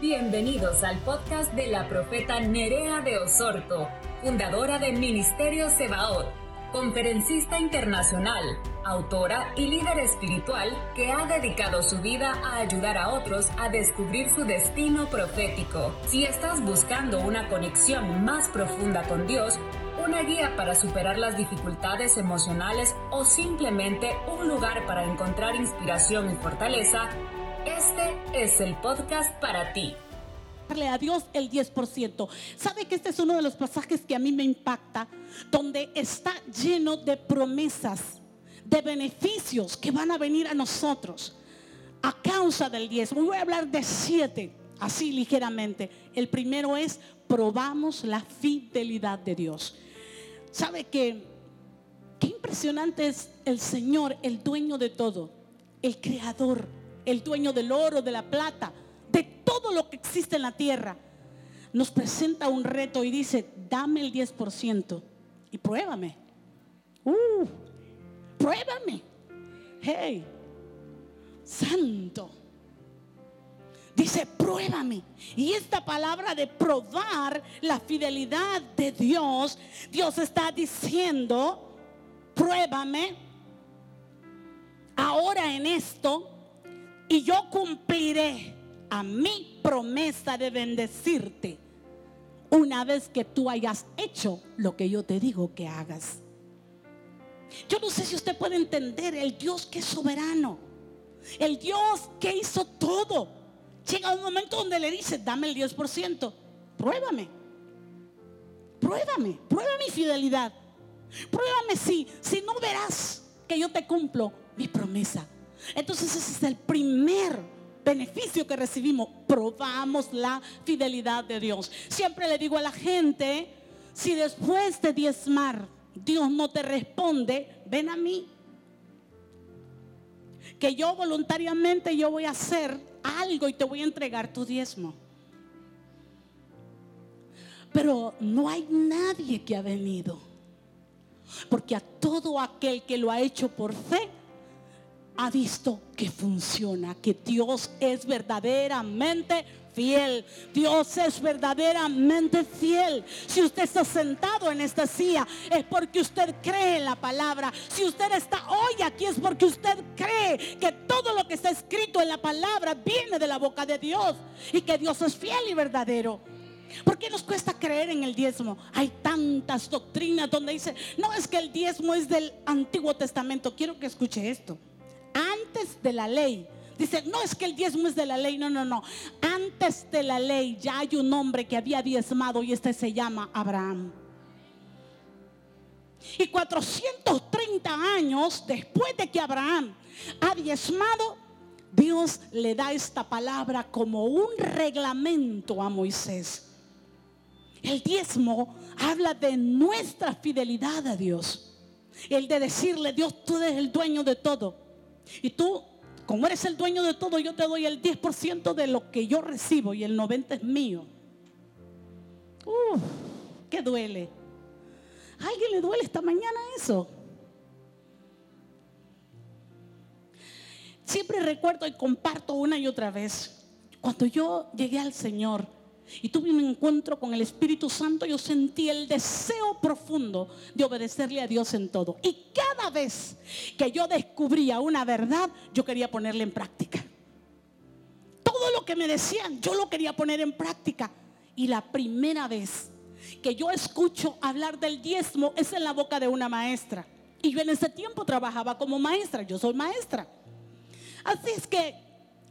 Bienvenidos al podcast de la profeta Nerea de Osorto, fundadora de Ministerio Sebaot, conferencista internacional, autora y líder espiritual que ha dedicado su vida a ayudar a otros a descubrir su destino profético. Si estás buscando una conexión más profunda con Dios, una guía para superar las dificultades emocionales o simplemente un lugar para encontrar inspiración y fortaleza, este es el podcast para ti. Darle a Dios el 10%. ¿Sabe que este es uno de los pasajes que a mí me impacta? Donde está lleno de promesas, de beneficios que van a venir a nosotros a causa del 10. Voy a hablar de siete, así ligeramente. El primero es, probamos la fidelidad de Dios. ¿Sabe que qué impresionante es el Señor, el dueño de todo, el creador? El dueño del oro, de la plata, de todo lo que existe en la tierra, nos presenta un reto y dice, dame el 10% y pruébame. Uh, pruébame. Hey, santo. Dice, pruébame. Y esta palabra de probar la fidelidad de Dios, Dios está diciendo, pruébame. Ahora en esto y yo cumpliré a mi promesa de bendecirte una vez que tú hayas hecho lo que yo te digo que hagas. Yo no sé si usted puede entender el Dios que es soberano, el Dios que hizo todo. Llega un momento donde le dice, dame el 10%, pruébame, pruébame, prueba mi fidelidad, pruébame si, si no verás que yo te cumplo mi promesa. Entonces ese es el primer beneficio que recibimos. Probamos la fidelidad de Dios. Siempre le digo a la gente, si después de diezmar Dios no te responde, ven a mí. Que yo voluntariamente yo voy a hacer algo y te voy a entregar tu diezmo. Pero no hay nadie que ha venido. Porque a todo aquel que lo ha hecho por fe, ha visto que funciona, que Dios es verdaderamente fiel. Dios es verdaderamente fiel. Si usted está sentado en esta silla es porque usted cree en la palabra. Si usted está hoy aquí es porque usted cree que todo lo que está escrito en la palabra viene de la boca de Dios y que Dios es fiel y verdadero. ¿Por qué nos cuesta creer en el diezmo? Hay tantas doctrinas donde dice, no es que el diezmo es del Antiguo Testamento. Quiero que escuche esto antes de la ley. Dice, no es que el diezmo es de la ley, no, no, no. Antes de la ley ya hay un hombre que había diezmado y este se llama Abraham. Y 430 años después de que Abraham ha diezmado, Dios le da esta palabra como un reglamento a Moisés. El diezmo habla de nuestra fidelidad a Dios. El de decirle, Dios, tú eres el dueño de todo. Y tú, como eres el dueño de todo, yo te doy el 10% de lo que yo recibo y el 90% es mío. Uf, ¿qué duele? ¿A alguien le duele esta mañana eso? Siempre recuerdo y comparto una y otra vez. Cuando yo llegué al Señor, y tuve un encuentro con el Espíritu Santo, yo sentí el deseo profundo de obedecerle a Dios en todo. Y cada vez que yo descubría una verdad, yo quería ponerla en práctica. Todo lo que me decían, yo lo quería poner en práctica. Y la primera vez que yo escucho hablar del diezmo es en la boca de una maestra. Y yo en ese tiempo trabajaba como maestra, yo soy maestra. Así es que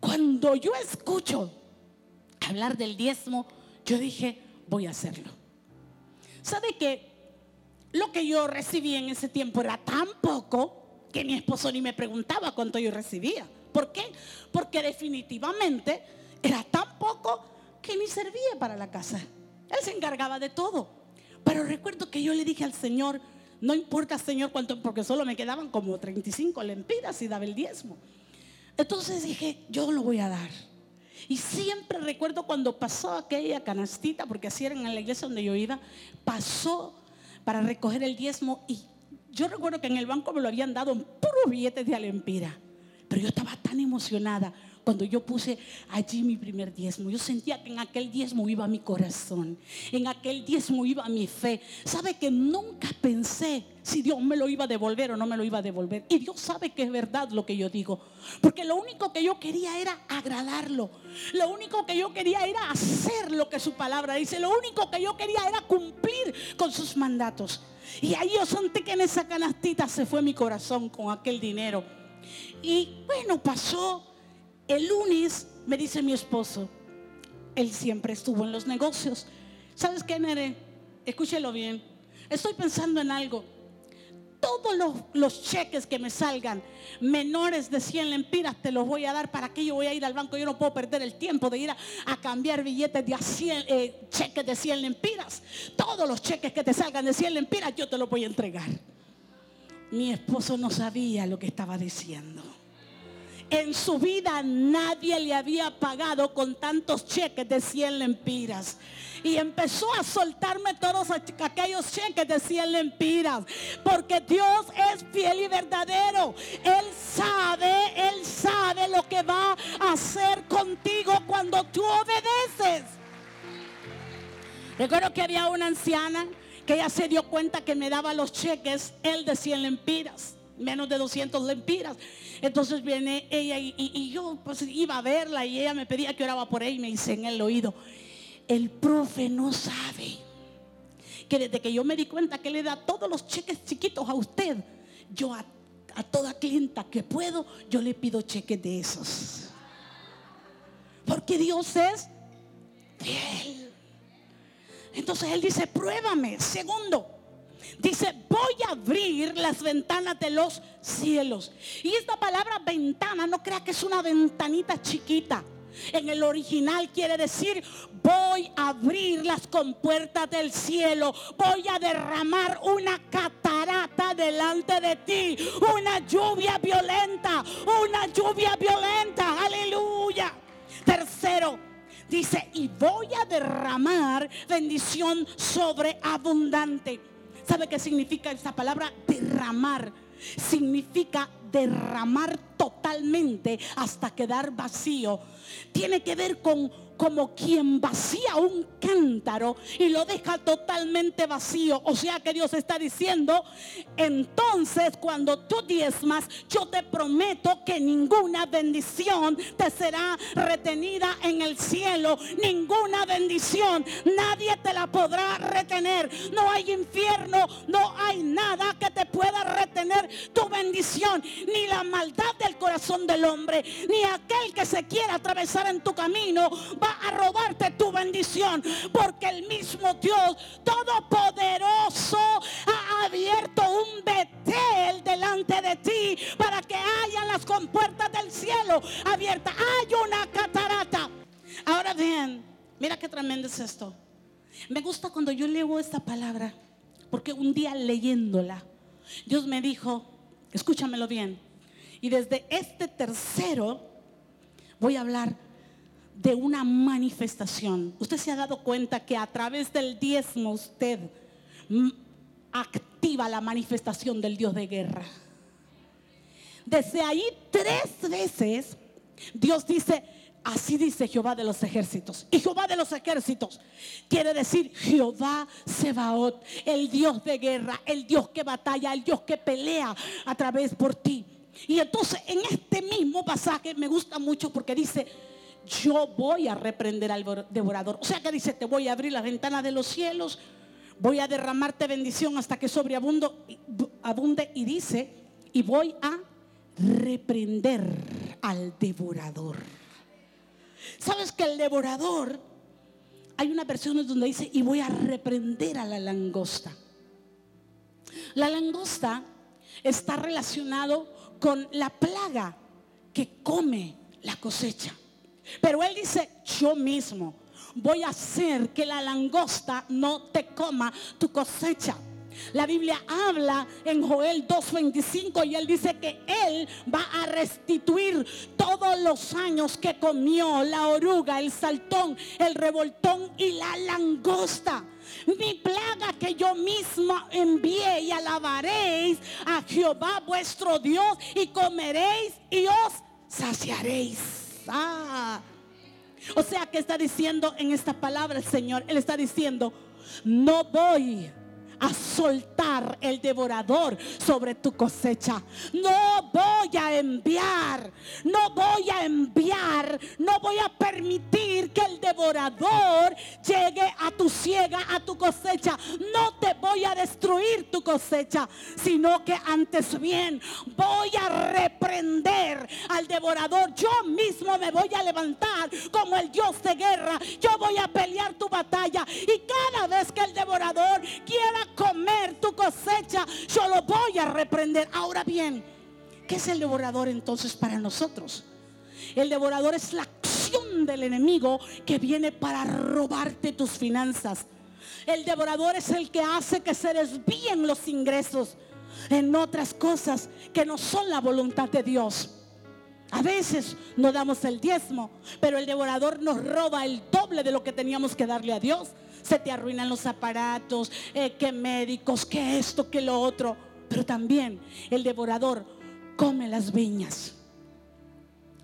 cuando yo escucho hablar del diezmo, yo dije, voy a hacerlo. ¿Sabe que lo que yo recibí en ese tiempo era tan poco que mi esposo ni me preguntaba cuánto yo recibía? ¿Por qué? Porque definitivamente era tan poco que ni servía para la casa. Él se encargaba de todo. Pero recuerdo que yo le dije al Señor, no importa Señor cuánto, porque solo me quedaban como 35 lempiras y daba el diezmo. Entonces dije, yo lo voy a dar. Y siempre recuerdo cuando pasó aquella canastita, porque así era en la iglesia donde yo iba, pasó para recoger el diezmo y yo recuerdo que en el banco me lo habían dado en puros billetes de alempira. Pero yo estaba tan emocionada cuando yo puse allí mi primer diezmo. Yo sentía que en aquel diezmo iba mi corazón, en aquel diezmo iba mi fe. Sabe que nunca pensé si Dios me lo iba a devolver o no me lo iba a devolver. Y Dios sabe que es verdad lo que yo digo. Porque lo único que yo quería era agradarlo. Lo único que yo quería era hacer lo que su palabra dice. Lo único que yo quería era cumplir con sus mandatos. Y ahí yo sentí que en esa canastita se fue mi corazón con aquel dinero. Y bueno, pasó el lunes me dice mi esposo, él siempre estuvo en los negocios. ¿Sabes qué, Nere? Escúchelo bien. Estoy pensando en algo. Todos los, cheques que me salgan menores de 100 lempiras te los voy a dar. ¿Para que yo voy a ir al banco? Yo no puedo perder el tiempo de ir a, cambiar billetes de 100, eh, cheques de 100 lempiras. Todos los cheques que te salgan de 100 lempiras yo te los voy a entregar. Mi esposo no sabía lo que estaba diciendo. En su vida nadie le había pagado con tantos cheques de 100 lempiras. Y empezó a soltarme todos aquellos cheques de 100 lempiras. Porque Dios es fiel y verdadero. Él sabe, Él sabe lo que va a hacer contigo cuando tú obedeces. Recuerdo que había una anciana que ella se dio cuenta que me daba los cheques, él de 100 lempiras menos de 200 lempiras. Entonces viene ella y, yo pues iba a verla y ella me pedía que oraba por ella y me dice en el oído, el profe no sabe que desde que yo me di cuenta que le da todos los cheques chiquitos a usted, yo a, a toda clienta que puedo, yo le pido cheques de esos. Porque Dios es fiel. Entonces Él dice, pruébame. Segundo, Dice, voy a abrir las ventanas de los cielos. Y esta palabra ventana, no crea que es una ventanita chiquita. En el original quiere decir, voy a abrir las compuertas del cielo, voy a derramar una catarata delante de ti, una lluvia violenta, una lluvia violenta, aleluya. Tercero, dice, y voy a derramar bendición sobreabundante. ¿Sabe qué significa esa palabra? Derramar. Significa derramar totalmente hasta quedar vacío. Tiene que ver con como quien vacía un cántaro y lo deja totalmente vacío. O sea que Dios está diciendo, entonces cuando tú diezmas, yo te prometo que ninguna bendición te será retenida en el cielo. Ninguna bendición, nadie te la podrá retener. No hay infierno, no hay nada que te pueda retener tu bendición, ni la maldad del corazón del hombre, ni aquel que se quiera atravesar en tu camino va a robarte tu bendición. Porque el mismo Dios Todopoderoso ha abierto un betel delante de ti para que haya las compuertas del cielo abiertas. Hay una catarata. Ahora bien, mira qué tremendo es esto. Me gusta cuando yo leo esta palabra. Porque un día leyéndola, Dios me dijo, escúchamelo bien. Y desde este tercero voy a hablar de una manifestación. Usted se ha dado cuenta que a través del diezmo usted activa la manifestación del Dios de guerra. Desde ahí tres veces Dios dice, así dice Jehová de los ejércitos. Y Jehová de los ejércitos quiere decir Jehová Sebaot, el Dios de guerra, el Dios que batalla, el Dios que pelea a través por ti. Y entonces en este mismo pasaje me gusta mucho porque dice, yo voy a reprender al devorador. O sea que dice, te voy a abrir las ventanas de los cielos, voy a derramarte bendición hasta que sobreabunde y dice, y voy a reprender al devorador. ¿Sabes que el devorador, hay una versión donde dice, y voy a reprender a la langosta? La langosta está relacionado con la plaga que come la cosecha. Pero él dice, yo mismo voy a hacer que la langosta no te coma tu cosecha. La Biblia habla en Joel 2.25 y él dice que él va a restituir todos los años que comió la oruga, el saltón, el revoltón y la langosta. Mi plaga que yo mismo envié y alabaréis a Jehová vuestro Dios y comeréis y os saciaréis. Ah. O sea que está diciendo en esta palabra el Señor, Él está diciendo, no voy a soltar el devorador sobre tu cosecha. No voy a enviar, no voy a enviar, no voy a permitir que el devorador llegue a tu ciega, a tu cosecha. No te voy a destruir tu cosecha, sino que antes bien voy a reprender al devorador. Yo mismo me voy a levantar como el Dios de guerra. Yo voy a pelear tu batalla y cada vez que el devorador quiera comer tu cosecha, yo lo voy a reprender. Ahora bien, ¿qué es el devorador entonces para nosotros? El devorador es la acción del enemigo que viene para robarte tus finanzas. El devorador es el que hace que se desvíen los ingresos en otras cosas que no son la voluntad de Dios. A veces no damos el diezmo, pero el devorador nos roba el doble de lo que teníamos que darle a Dios se te arruinan los aparatos, eh, que médicos, que esto, que lo otro. Pero también el devorador come las viñas.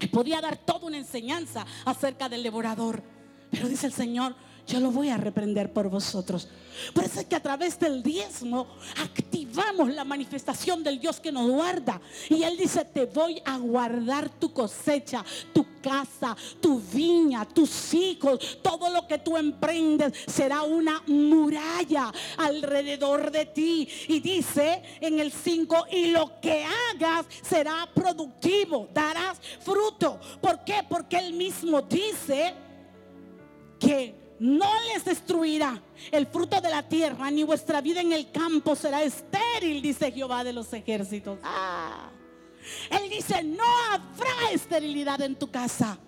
Y podía dar toda una enseñanza acerca del devorador. Pero dice el Señor, yo lo voy a reprender por vosotros. Por eso es que a través del diezmo activamos la manifestación del Dios que nos guarda. Y Él dice, te voy a guardar tu cosecha, tu casa, tu viña, tus hijos, todo lo que tú emprendes será una muralla alrededor de ti. Y dice en el 5, y lo que hagas será productivo, darás fruto. ¿Por qué? Porque Él mismo dice que no les destruirá el fruto de la tierra, ni vuestra vida en el campo será estéril, dice Jehová de los ejércitos. Ah. Él dice, no habrá esterilidad en tu casa.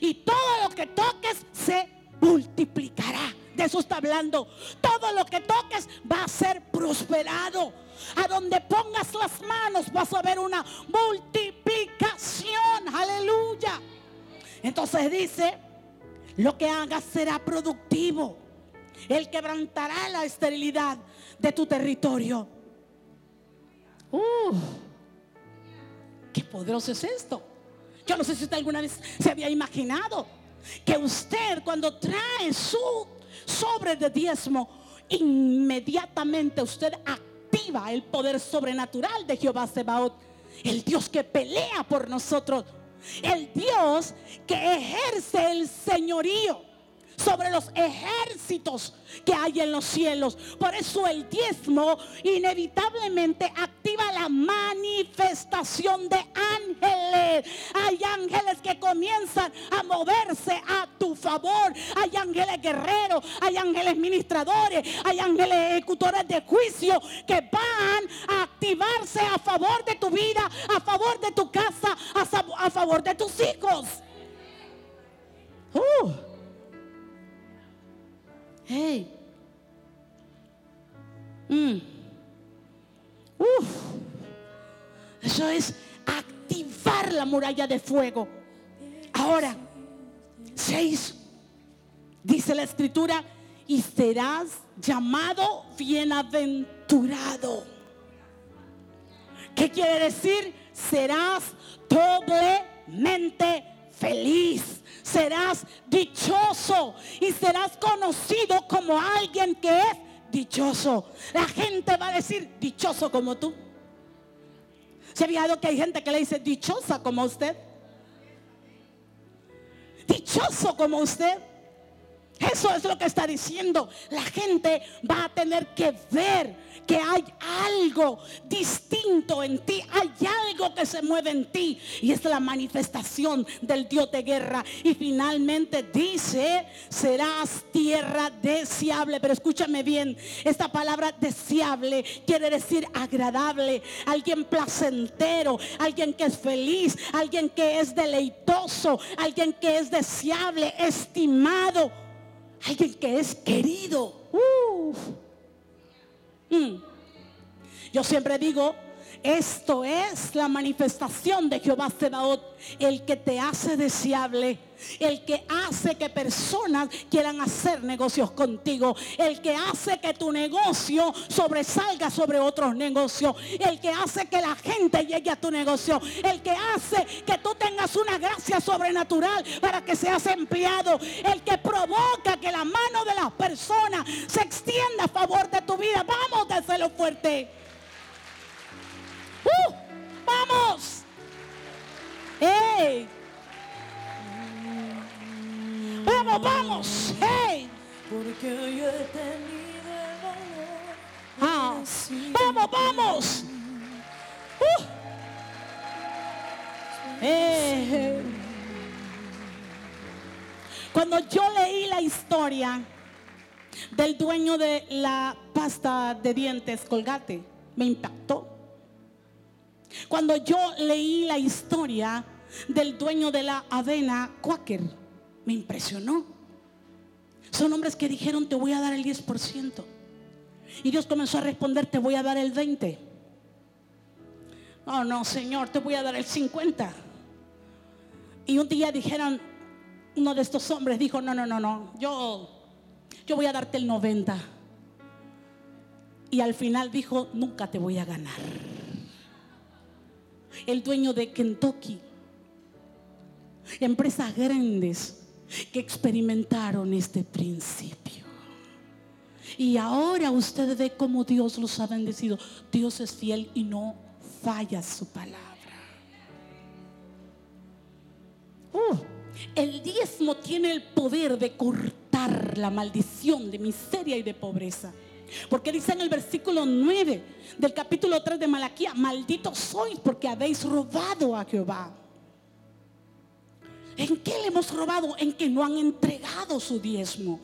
Y todo lo que toques se multiplicará. De eso está hablando. Todo lo que toques va a ser prosperado. A donde pongas las manos vas a ver una multiplicación. Aleluya. Entonces dice, lo que hagas será productivo. Él quebrantará la esterilidad de tu territorio. Uh, qué poderoso es esto. Yo no sé si usted alguna vez se había imaginado que usted cuando trae su sobre de diezmo, inmediatamente usted activa el poder sobrenatural de Jehová Sebaot, el Dios que pelea por nosotros el Dios que ejerce el señorío sobre los ejércitos que hay en los cielos. Por eso el diezmo inevitablemente activa la manifestación de ángeles. Hay ángeles que comienzan a moverse a tu favor. Hay ángeles guerreros, hay ángeles ministradores, hay ángeles ejecutores de juicio que van a activarse a favor de tu vida, a favor de tu casa, a, favor de tus hijos. Uh. Hey. Mm. Uf. Eso es activar la muralla de fuego. Ahora, seis. Dice la escritura, y serás llamado bienaventurado. ¿Qué quiere decir? Serás doblemente feliz serás dichoso y serás conocido como alguien que es dichoso. La gente va a decir dichoso como tú. ¿Se ha fijado que hay gente que le dice dichosa como usted? Dichoso como usted. Eso es lo que está diciendo. La gente va a tener que ver que hay algo distinto en ti, hay algo que se mueve en ti. Y es la manifestación del Dios de guerra. Y finalmente dice, serás tierra deseable, pero escúchame bien, esta palabra deseable quiere decir agradable, alguien placentero, alguien que es feliz, alguien que es deleitoso, alguien que es deseable, estimado, alguien que es querido. Mm. Yo siempre digo, Esto es la manifestación de Jehová Sebaot, el que te hace deseable, el que hace que personas quieran hacer negocios contigo, el que hace que tu negocio sobresalga sobre otros negocios, el que hace que la gente llegue a tu negocio, el que hace que tú tengas una gracia sobrenatural para que seas empleado, el que provoca que la mano de las personas se extienda a favor de tu vida. Vamos, déselo fuerte. ¡Uh! ¡Vamos! ¡Hey! ¡Vamos, vamos! ¡Hey! Porque yo he tenido el valor. Ah. ¡Vamos, vamos! ¡Uh! Cuando yo leí la historia del dueño de la pasta de dientes Colgate, me impactó. Cuando yo leí la historia del dueño de la avena Quaker, me impresionó. Son hombres que dijeron, te voy a dar el 10%. Y Dios comenzó a responder, te voy a dar el 20%. Oh, no, Señor, te voy a dar el 50%. Y un día dijeron, uno de estos hombres dijo, no, no, no, no, yo, yo voy a darte el 90%. Y al final dijo, nunca te voy a ganar el dueño de Kentucky. Empresas grandes que experimentaron este principio. Y ahora usted ve cómo Dios los ha bendecido. Dios es fiel y no falla su palabra. Uh, el diezmo tiene el poder de cortar la maldición de miseria y de pobreza. Porque dice en el versículo 9 del capítulo 3 de Malaquía, malditos sois porque habéis robado a Jehová. ¿En qué le hemos robado? En que no han entregado su diezmo.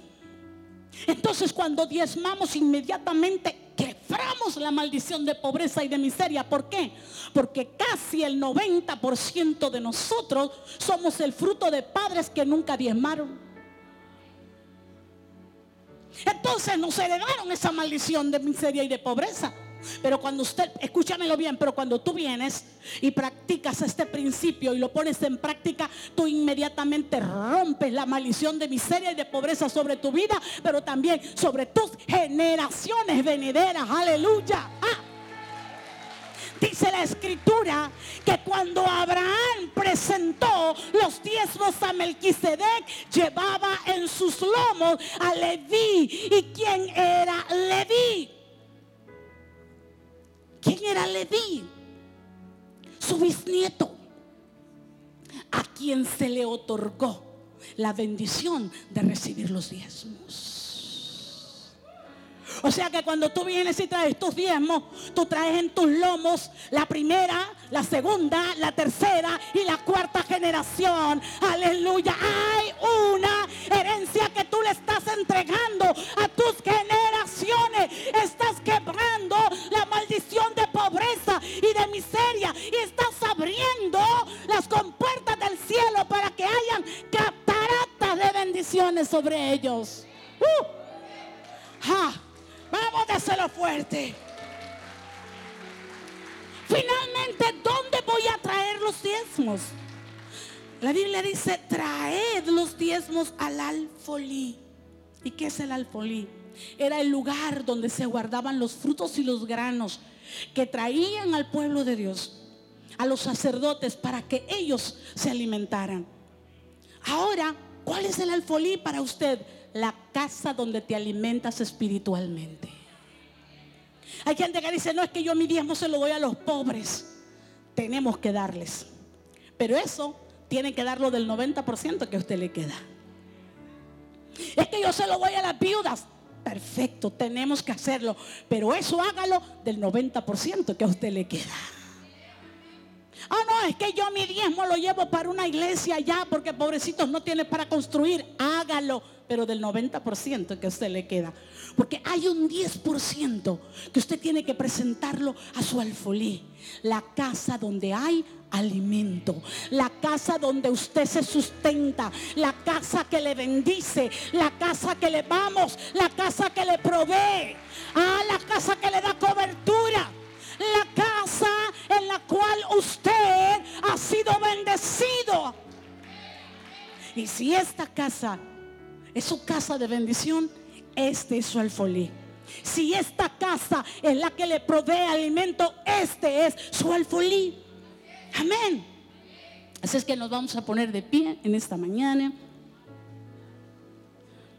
Entonces cuando diezmamos inmediatamente quebramos la maldición de pobreza y de miseria. ¿Por qué? Porque casi el 90% de nosotros somos el fruto de padres que nunca diezmaron. Entonces nos heredaron esa maldición de miseria y de pobreza. Pero cuando usted, escúchamelo bien, pero cuando tú vienes y practicas este principio y lo pones en práctica, tú inmediatamente rompes la maldición de miseria y de pobreza sobre tu vida, pero también sobre tus generaciones venideras. Aleluya. Dice la escritura que cuando Abraham presentó los diezmos a Melquisedec, llevaba en sus lomos a Leví. ¿Y quién era Leví? ¿Quién era Leví? Su bisnieto, a quien se le otorgó la bendición de recibir los diezmos. O sea que cuando tú vienes y traes tus diezmos, tú traes en tus lomos la primera, la segunda, la tercera y la cuarta generación. Aleluya. Hay una herencia que tú le estás entregando a tus generaciones. Estás quebrando la maldición de pobreza y de miseria. Y estás abriendo las compuertas del cielo para que hayan cataratas de bendiciones sobre ellos. ¿Y qué es el alfolí? Era el lugar donde se guardaban los frutos y los granos que traían al pueblo de Dios, a los sacerdotes, para que ellos se alimentaran. Ahora, ¿cuál es el alfolí para usted? la casa donde te alimentas espiritualmente. Hay gente que dice, no es que yo mi diezmo se lo doy a los pobres. Tenemos que darles. Pero eso tiene que darlo del 90% que a usted le queda. Es que yo se lo doy a las viudas. Perfecto, tenemos que hacerlo. Pero eso hágalo del 90% que a usted le queda. Ah, no, es que yo mi diezmo lo llevo para una iglesia ya porque pobrecitos no tiene para construir. Hágalo pero del 90% que usted le queda. Porque hay un 10% que usted tiene que presentarlo a su alfolí. La casa donde hay alimento, la casa donde usted se sustenta, la casa que le bendice, la casa que le vamos, la casa que le provee, ah, la casa que le da cobertura, la usted ha sido bendecido. Y si esta casa es su casa de bendición, este es su alfolí. Si esta casa es la que le provee alimento, este es su alfolí. Amén. Así es que nos vamos a poner de pie en esta mañana.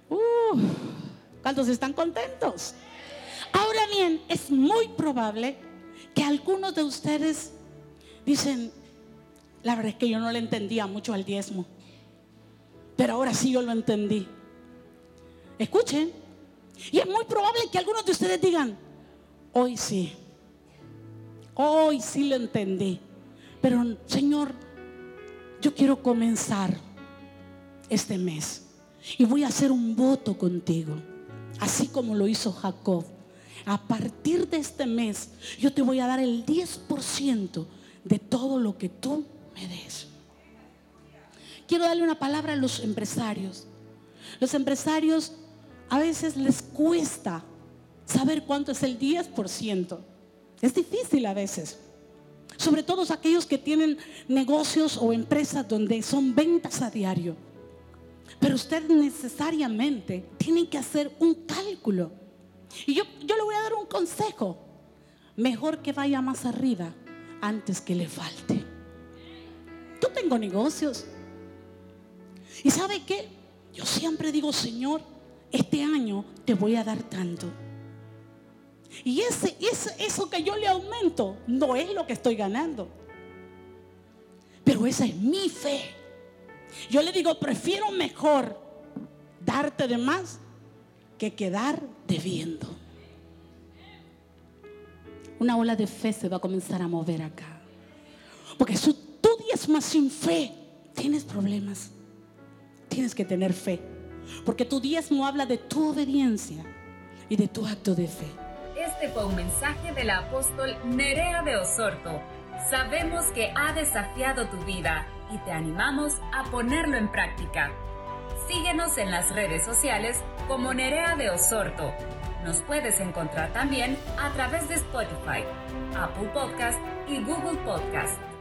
Uh, ¿Cuántos están contentos? Ahora bien, es muy probable que algunos de ustedes dicen, la verdad es que yo no le entendía mucho al diezmo, pero ahora sí yo lo entendí. Escuchen, y es muy probable que algunos de ustedes digan, hoy sí, hoy sí lo entendí, pero Señor, yo quiero comenzar este mes y voy a hacer un voto contigo, así como lo hizo Jacob. A partir de este mes, yo te voy a dar el 10% de todo lo que tú me des. Quiero darle una palabra a los empresarios. Los empresarios a veces les cuesta saber cuánto es el 10%. Es difícil a veces. Sobre todo aquellos que tienen negocios o empresas donde son ventas a diario. Pero usted necesariamente tiene que hacer un cálculo. Y yo, yo le voy a dar un consejo. Mejor que vaya más arriba antes que le falte. Yo tengo negocios. ¿Y sabe qué? Yo siempre digo, Señor, este año te voy a dar tanto. Y ese, eso que yo le aumento no es lo que estoy ganando. Pero esa es mi fe. Yo le digo, prefiero mejor darte de más que quedar debiendo. Una ola de fe se va a comenzar a mover acá. Porque si tú diezmas sin fe, tienes problemas. Tienes que tener fe. Porque tu diezmo habla de tu obediencia y de tu acto de fe. Este fue un mensaje del apóstol Nerea de Osorto. Sabemos que ha desafiado tu vida y te animamos a ponerlo en práctica. Síguenos en las redes sociales como Nerea de Osorto. Nos puedes encontrar también a través de Spotify, Apple Podcast y Google Podcast.